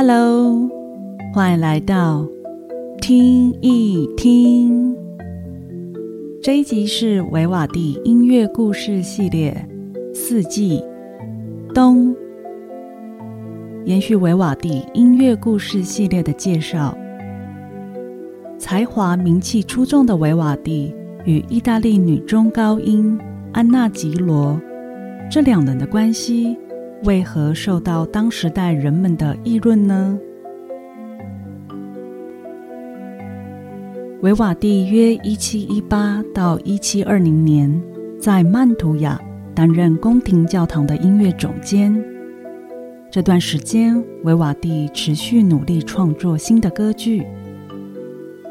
Hello，欢迎来到听一听。这一集是维瓦蒂音乐故事系列《四季冬》，延续维瓦蒂音乐故事系列的介绍。才华名气出众的维瓦蒂与意大利女中高音安娜吉罗，这两人的关系。为何受到当时代人们的议论呢？维瓦蒂约一七一八到一七二零年在曼图亚担任宫廷教堂的音乐总监。这段时间，维瓦蒂持续努力创作新的歌剧。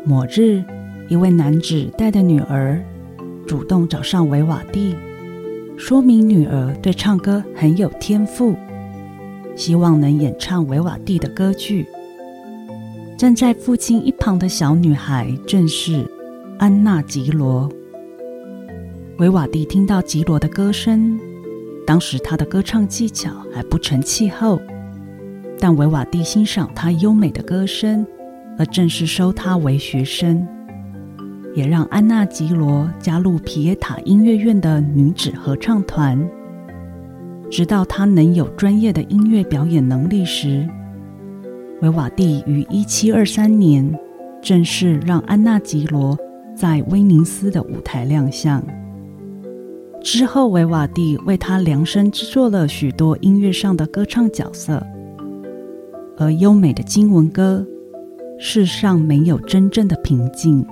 某日，一位男子带着女儿主动找上维瓦蒂。说明女儿对唱歌很有天赋，希望能演唱维瓦蒂的歌剧。站在父亲一旁的小女孩正是安娜吉罗。维瓦蒂听到吉罗的歌声，当时他的歌唱技巧还不成气候，但维瓦蒂欣赏她优美的歌声，而正式收她为学生。也让安娜吉罗加入皮耶塔音乐院的女子合唱团。直到她能有专业的音乐表演能力时，维瓦蒂于一七二三年正式让安娜吉罗在威尼斯的舞台亮相。之后，维瓦蒂为她量身制作了许多音乐上的歌唱角色，而优美的经文歌，世上没有真正的平静。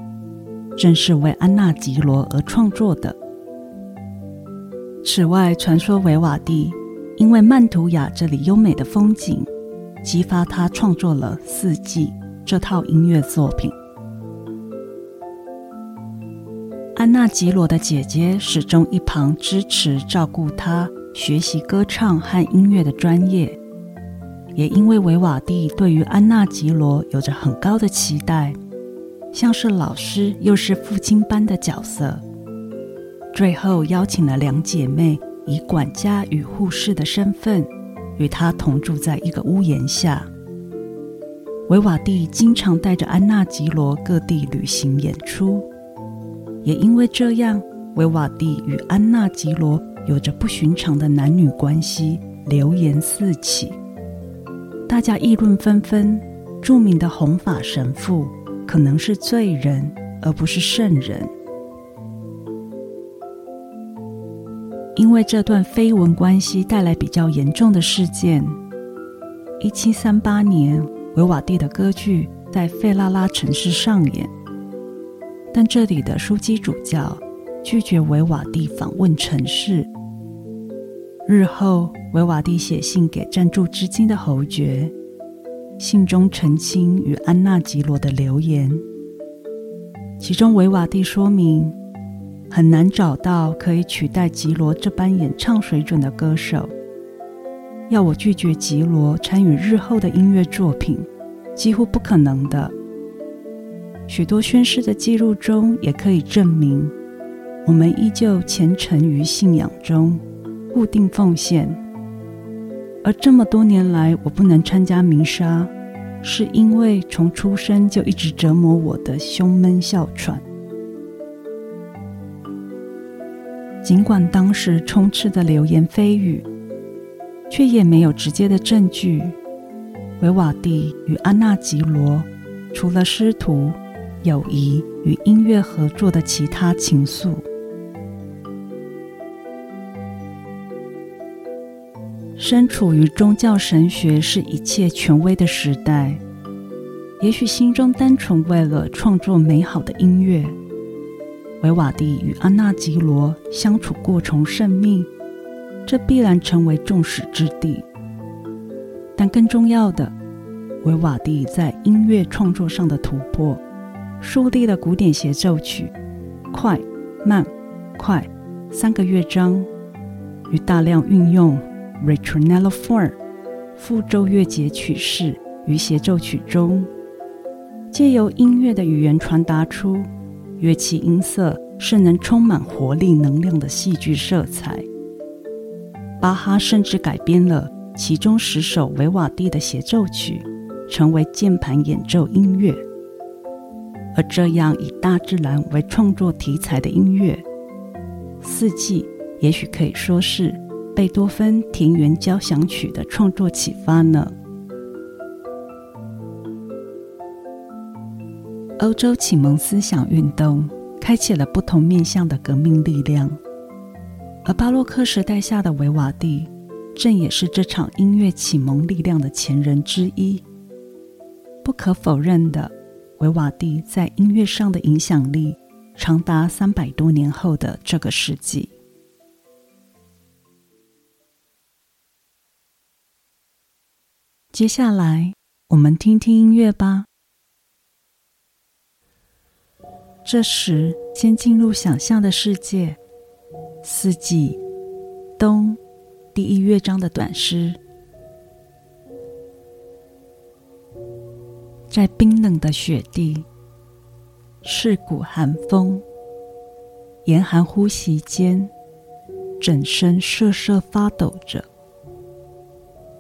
正是为安娜吉罗而创作的。此外，传说维瓦蒂因为曼图亚这里优美的风景，激发他创作了《四季》这套音乐作品。安娜吉罗的姐姐始终一旁支持照顾他学习歌唱和音乐的专业，也因为维瓦蒂对于安娜吉罗有着很高的期待。像是老师又是父亲般的角色，最后邀请了两姐妹以管家与护士的身份与他同住在一个屋檐下。维瓦蒂经常带着安娜吉罗各地旅行演出，也因为这样，维瓦蒂与安娜吉罗有着不寻常的男女关系，流言四起，大家议论纷纷。著名的红发神父。可能是罪人，而不是圣人。因为这段绯闻关系带来比较严重的事件。一七三八年，维瓦蒂的歌剧在费拉拉城市上演，但这里的枢机主教拒绝维瓦蒂访问城市。日后，维瓦蒂写信给赞助资金的侯爵。信中澄清与安娜吉罗的留言，其中维瓦蒂说明很难找到可以取代吉罗这般演唱水准的歌手，要我拒绝吉罗参与日后的音乐作品，几乎不可能的。许多宣誓的记录中也可以证明，我们依旧虔诚于信仰中，固定奉献。而这么多年来，我不能参加弥撒，是因为从出生就一直折磨我的胸闷哮喘。尽管当时充斥的流言蜚语，却也没有直接的证据。维瓦蒂与安娜吉罗，除了师徒、友谊与音乐合作的其他情愫。身处于宗教神学是一切权威的时代，也许心中单纯为了创作美好的音乐。维瓦蒂与安纳吉罗相处过从甚密，这必然成为众矢之的。但更重要的，维瓦蒂在音乐创作上的突破，树立了古典协奏曲快、慢、快三个乐章，与大量运用。Ritornello form 复奏乐节曲式与协奏曲中，借由音乐的语言传达出乐器音色是能充满活力能量的戏剧色彩。巴哈甚至改编了其中十首维瓦蒂的协奏曲，成为键盘演奏音乐。而这样以大自然为创作题材的音乐，《四季》也许可以说是贝多芬《田园交响曲》的创作启发呢。欧洲启蒙思想运动开启了不同面向的革命力量，而巴洛克时代下的维瓦蒂，正也是这场音乐启蒙力量的前人之一。不可否认的，维瓦蒂在音乐上的影响力长达三百多年后的这个世纪。接下来，我们听听音乐吧。这时，先进入想象的世界。四季，冬，第一乐章的短诗。在冰冷的雪地，刺骨寒风，严寒呼吸间，整身瑟瑟发抖着。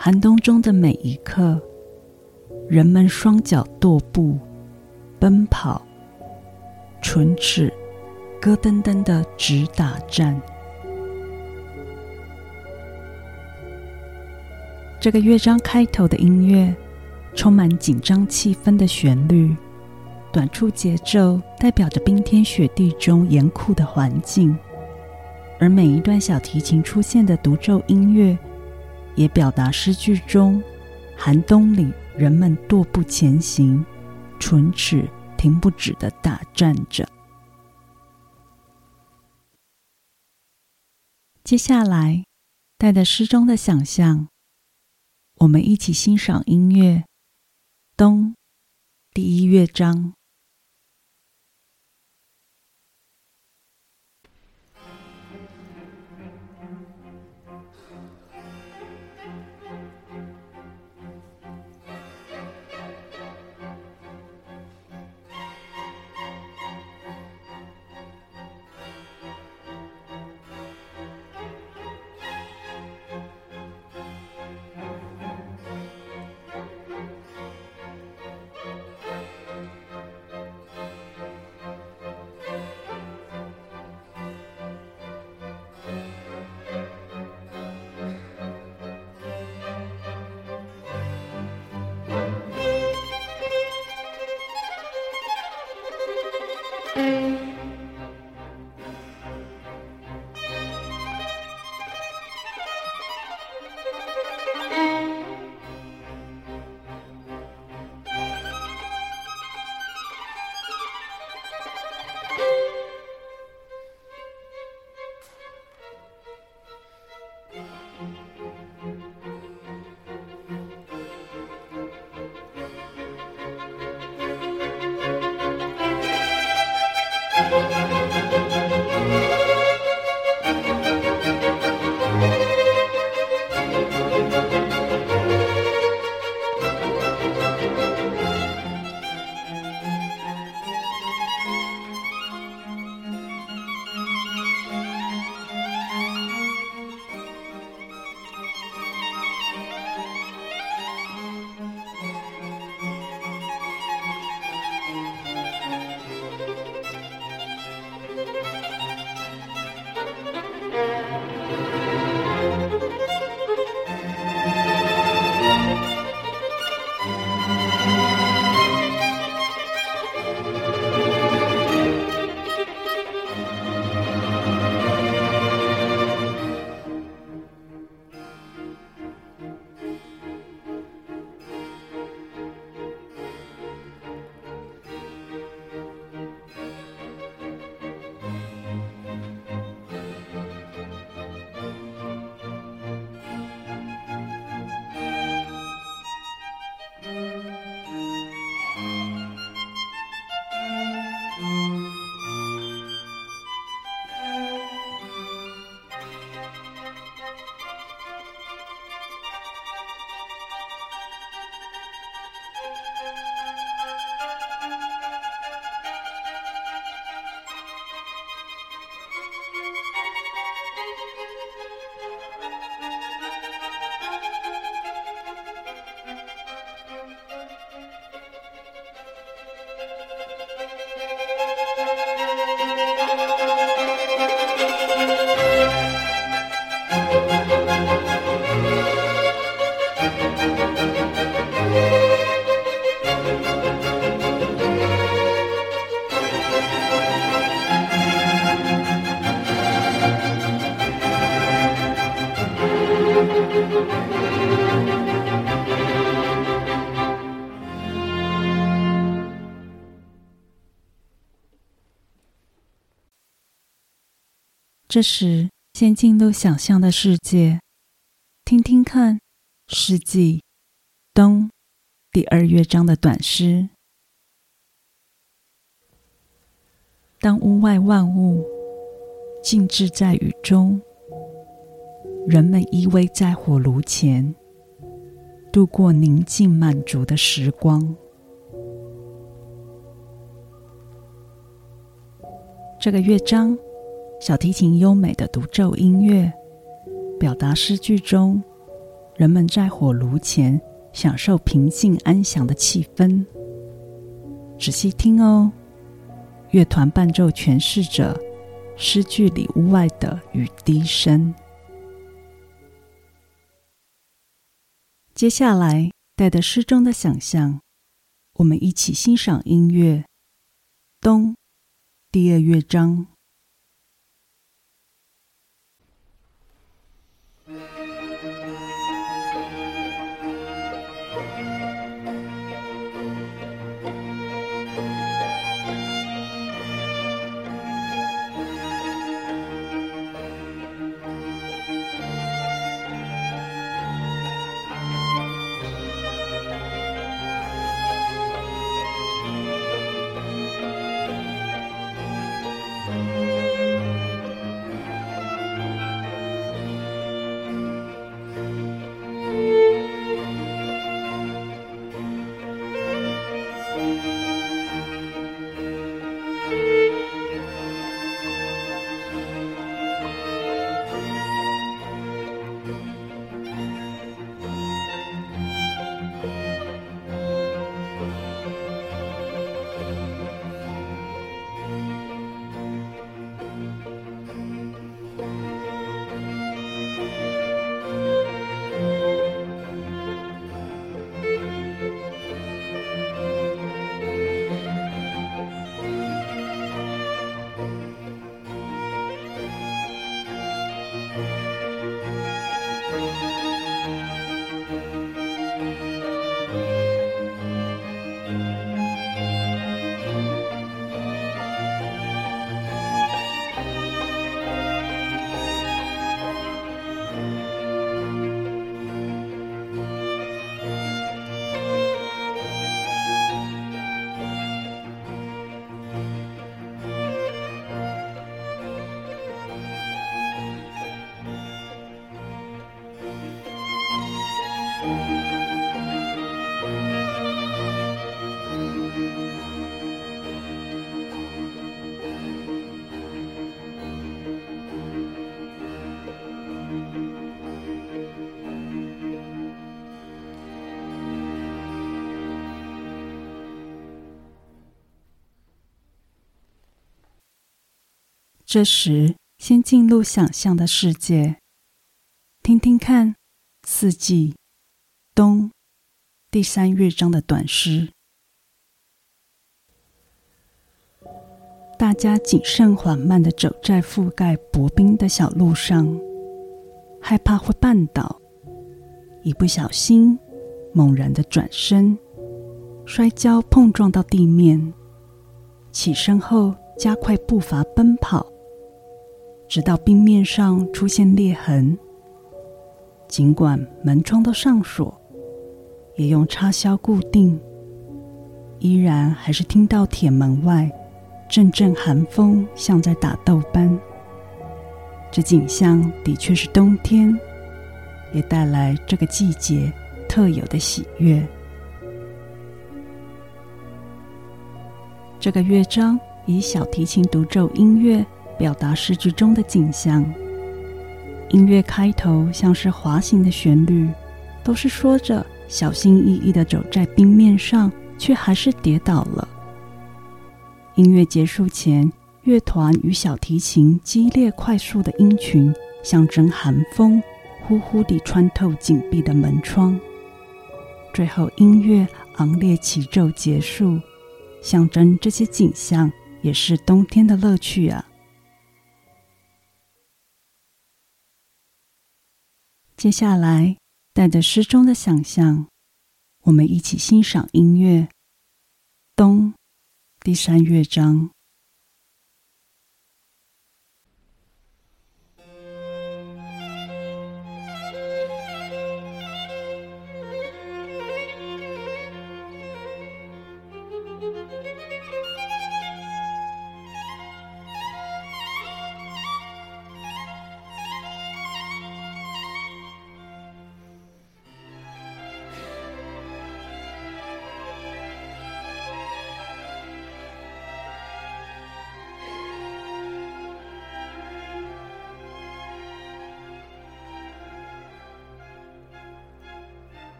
寒冬中的每一刻，人们双脚踱步，奔跑。唇齿咯噔噔的直打战。这个乐章开头的音乐充满紧张气氛的旋律，短促节奏代表着冰天雪地中严酷的环境，而每一段小提琴出现的独奏音乐，也表达诗句中寒冬里人们踱步前行，唇齿。停不止的打战着。接下来，带着诗中的想象，我们一起欣赏音乐《冬》第一乐章。这时，先进入想象的世界，听听看《诗记》冬第二乐章的短诗。当屋外万物静置在雨中，人们依偎在火炉前，度过宁静满足的时光。这个乐章，小提琴优美的独奏音乐，表达诗句中人们在火炉前享受平静安详的气氛。仔细听哦。乐团伴奏诠释着诗句里屋外的雨滴声。接下来，带着诗中的想象，我们一起欣赏音乐《冬》第二乐章。这时，先进入想象的世界，听听看《四季》冬第三乐章的短诗。大家谨慎缓慢的走在覆盖薄冰的小路上，害怕会绊倒，一不小心，猛然的转身，摔跤碰撞到地面，起身后加快步伐奔跑。直到冰面上出现裂痕，尽管门窗都上锁，也用插销固定，依然还是听到铁门外阵阵寒风，像在打斗般。这景象的确是冬天，也带来这个季节特有的喜悦。这个乐章以小提琴独奏音乐。表达诗句中的景象。音乐开头像是滑行的旋律，都是说着小心翼翼的走在冰面上，却还是跌倒了。音乐结束前，乐团与小提琴激烈快速的音群，象征寒风呼呼地穿透紧闭的门窗。最后，音乐昂烈起奏结束，象征这些景象也是冬天的乐趣啊。接下来，带着诗中的想象，我们一起欣赏音乐《冬》第三乐章。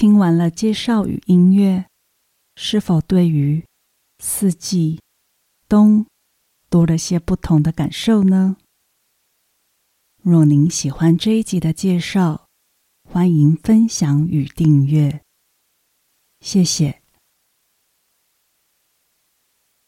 听完了介绍与音乐，是否对于四季冬多了些不同的感受呢？若您喜欢这一集的介绍，欢迎分享与订阅，谢谢。